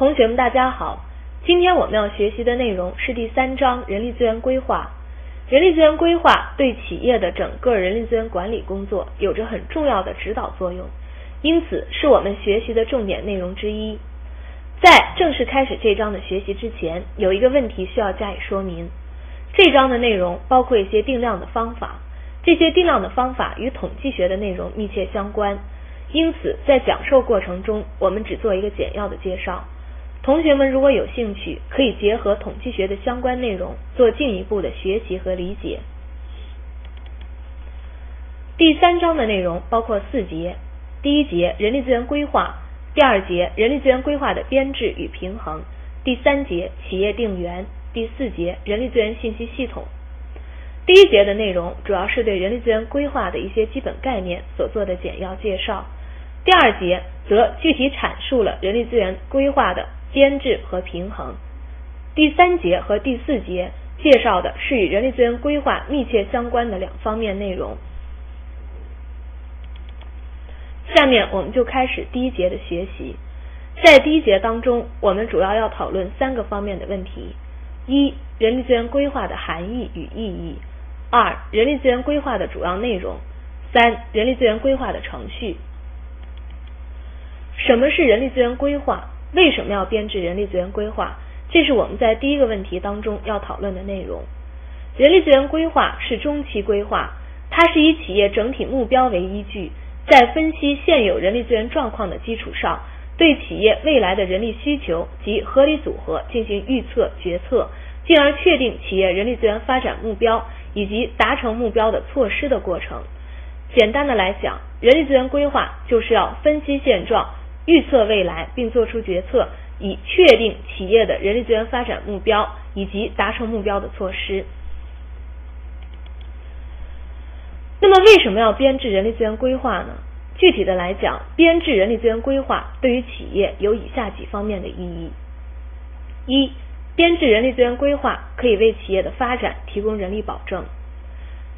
同学们，大家好。今天我们要学习的内容是第三章人力资源规划。人力资源规划对企业的整个人力资源管理工作有着很重要的指导作用，因此是我们学习的重点内容之一。在正式开始这章的学习之前，有一个问题需要加以说明。这章的内容包括一些定量的方法，这些定量的方法与统计学的内容密切相关，因此在讲授过程中，我们只做一个简要的介绍。同学们如果有兴趣，可以结合统计学的相关内容做进一步的学习和理解。第三章的内容包括四节：第一节人力资源规划，第二节人力资源规划的编制与平衡，第三节企业定员，第四节人力资源信息系统。第一节的内容主要是对人力资源规划的一些基本概念所做的简要介绍，第二节则具体阐述了人力资源规划的。编制和平衡。第三节和第四节介绍的是与人力资源规划密切相关的两方面内容。下面我们就开始第一节的学习。在第一节当中，我们主要要讨论三个方面的问题：一、人力资源规划的含义与意义；二、人力资源规划的主要内容；三、人力资源规划的程序。什么是人力资源规划？为什么要编制人力资源规划？这是我们在第一个问题当中要讨论的内容。人力资源规划是中期规划，它是以企业整体目标为依据，在分析现有人力资源状况的基础上，对企业未来的人力需求及合理组合进行预测决策，进而确定企业人力资源发展目标以及达成目标的措施的过程。简单的来讲，人力资源规划就是要分析现状。预测未来，并做出决策，以确定企业的人力资源发展目标以及达成目标的措施。那么，为什么要编制人力资源规划呢？具体的来讲，编制人力资源规划对于企业有以下几方面的意义：一、编制人力资源规划可以为企业的发展提供人力保证。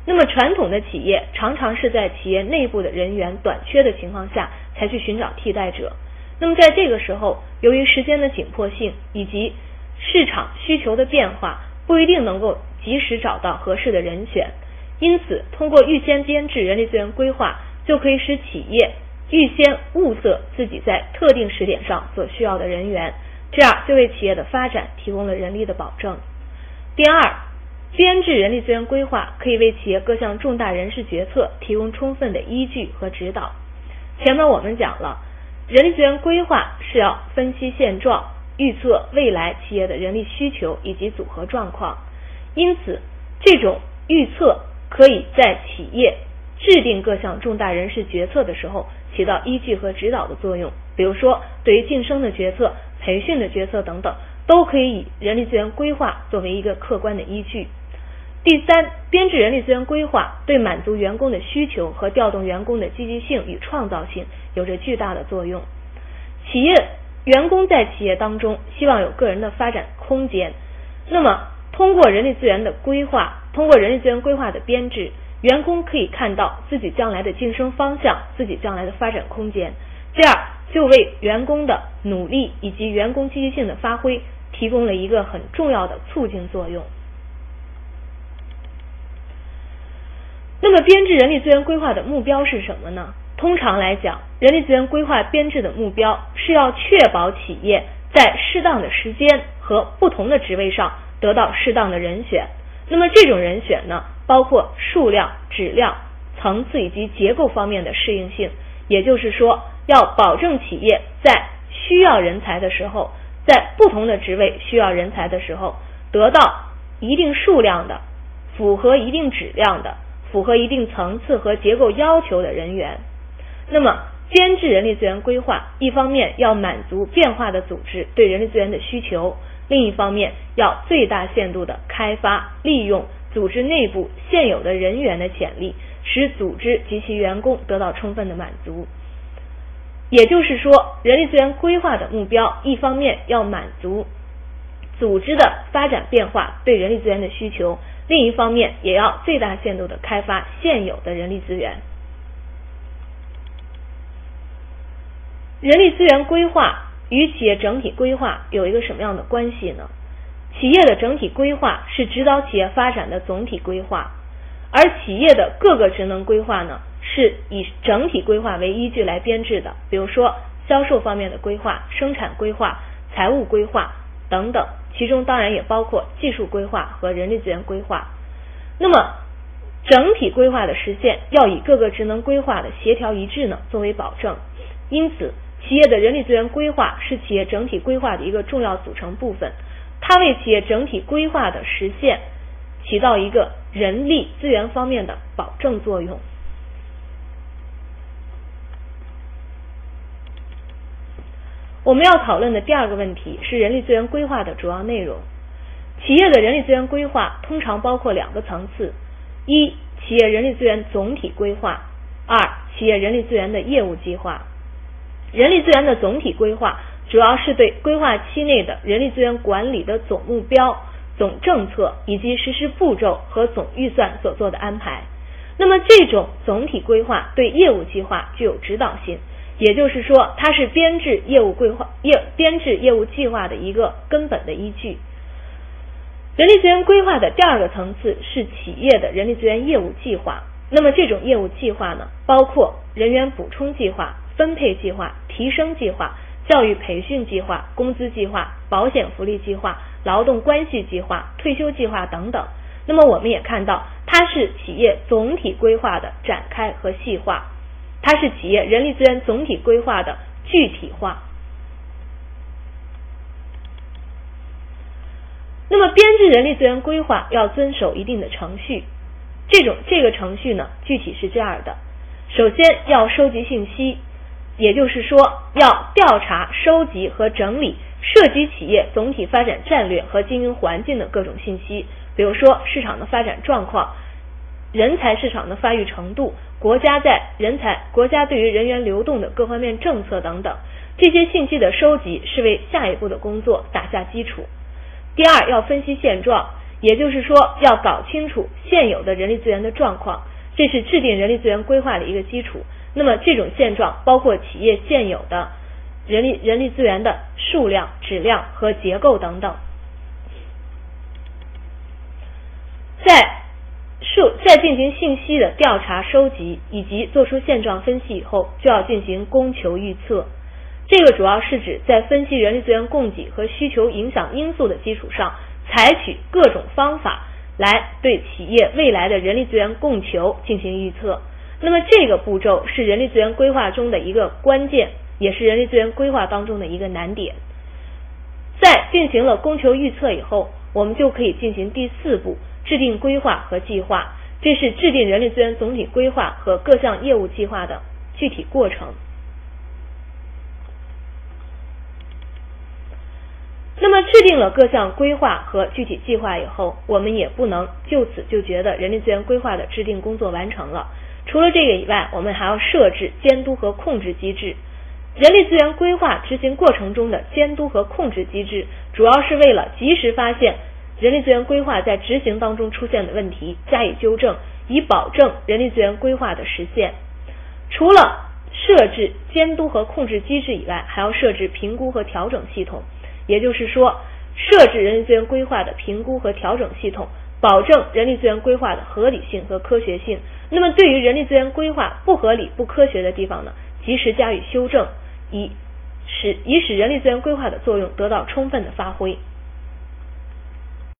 那么，传统的企业常常是在企业内部的人员短缺的情况下。才去寻找替代者。那么在这个时候，由于时间的紧迫性以及市场需求的变化，不一定能够及时找到合适的人选。因此，通过预先编制人力资源规划，就可以使企业预先物色自己在特定时点上所需要的人员，这样就为企业的发展提供了人力的保证。第二，编制人力资源规划可以为企业各项重大人事决策提供充分的依据和指导。前面我们讲了，人力资源规划是要分析现状，预测未来企业的人力需求以及组合状况。因此，这种预测可以在企业制定各项重大人事决策的时候起到依据和指导的作用。比如说，对于晋升的决策、培训的决策等等，都可以以人力资源规划作为一个客观的依据。第三，编制人力资源规划对满足员工的需求和调动员工的积极性与创造性有着巨大的作用。企业员工在企业当中希望有个人的发展空间，那么通过人力资源的规划，通过人力资源规划的编制，员工可以看到自己将来的晋升方向，自己将来的发展空间，这样就为员工的努力以及员工积极性的发挥提供了一个很重要的促进作用。那么，编制人力资源规划的目标是什么呢？通常来讲，人力资源规划编制的目标是要确保企业在适当的时间和不同的职位上得到适当的人选。那么，这种人选呢，包括数量、质量、层次以及结构方面的适应性。也就是说，要保证企业在需要人才的时候，在不同的职位需要人才的时候，得到一定数量的、符合一定质量的。符合一定层次和结构要求的人员，那么编制人力资源规划，一方面要满足变化的组织对人力资源的需求，另一方面要最大限度的开发利用组织内部现有的人员的潜力，使组织及其员工得到充分的满足。也就是说，人力资源规划的目标，一方面要满足组织的发展变化对人力资源的需求。另一方面，也要最大限度的开发现有的人力资源。人力资源规划与企业整体规划有一个什么样的关系呢？企业的整体规划是指导企业发展的总体规划，而企业的各个职能规划呢，是以整体规划为依据来编制的。比如说销售方面的规划、生产规划、财务规划等等，其中当然也包括技术规划和人力资源规划。那么整体规划的实现要以各个职能规划的协调一致呢作为保证，因此企业的人力资源规划是企业整体规划的一个重要组成部分，它为企业整体规划的实现起到一个人力资源方面的保证作用。我们要讨论的第二个问题是人力资源规划的主要内容。企业的人力资源规划通常包括两个层次。一、企业人力资源总体规划；二、企业人力资源的业务计划。人力资源的总体规划主要是对规划期内的人力资源管理的总目标、总政策以及实施步骤和总预算所做的安排。那么，这种总体规划对业务计划具有指导性，也就是说，它是编制业务规划业编制业务计划的一个根本的依据。人力资源规划的第二个层次是企业的人力资源业务计划。那么这种业务计划呢，包括人员补充计划、分配计划、提升计划、教育培训计划、工资计划、保险福利计划、劳动关系计划、退休计划等等。那么我们也看到，它是企业总体规划的展开和细化，它是企业人力资源总体规划的具体化。那么，编制人力资源规划要遵守一定的程序。这种这个程序呢，具体是这样的：首先要收集信息，也就是说，要调查、收集和整理涉及企业总体发展战略和经营环境的各种信息，比如说市场的发展状况、人才市场的发育程度、国家在人才、国家对于人员流动的各方面政策等等。这些信息的收集是为下一步的工作打下基础。第二，要分析现状，也就是说，要搞清楚现有的人力资源的状况，这是制定人力资源规划的一个基础。那么，这种现状包括企业现有的人力人力资源的数量、质量和结构等等。在数在进行信息的调查收集以及做出现状分析以后，就要进行供求预测。这个主要是指在分析人力资源供给和需求影响因素的基础上，采取各种方法来对企业未来的人力资源供求进行预测。那么这个步骤是人力资源规划中的一个关键，也是人力资源规划当中的一个难点。在进行了供求预测以后，我们就可以进行第四步制定规划和计划，这是制定人力资源总体规划和各项业务计划的具体过程。那么制定了各项规划和具体计划以后，我们也不能就此就觉得人力资源规划的制定工作完成了。除了这个以外，我们还要设置监督和控制机制。人力资源规划执行过程中的监督和控制机制，主要是为了及时发现人力资源规划在执行当中出现的问题，加以纠正，以保证人力资源规划的实现。除了设置监督和控制机制以外，还要设置评估和调整系统。也就是说，设置人力资源规划的评估和调整系统，保证人力资源规划的合理性和科学性。那么，对于人力资源规划不合理、不科学的地方呢，及时加以修正，以使以使人力资源规划的作用得到充分的发挥。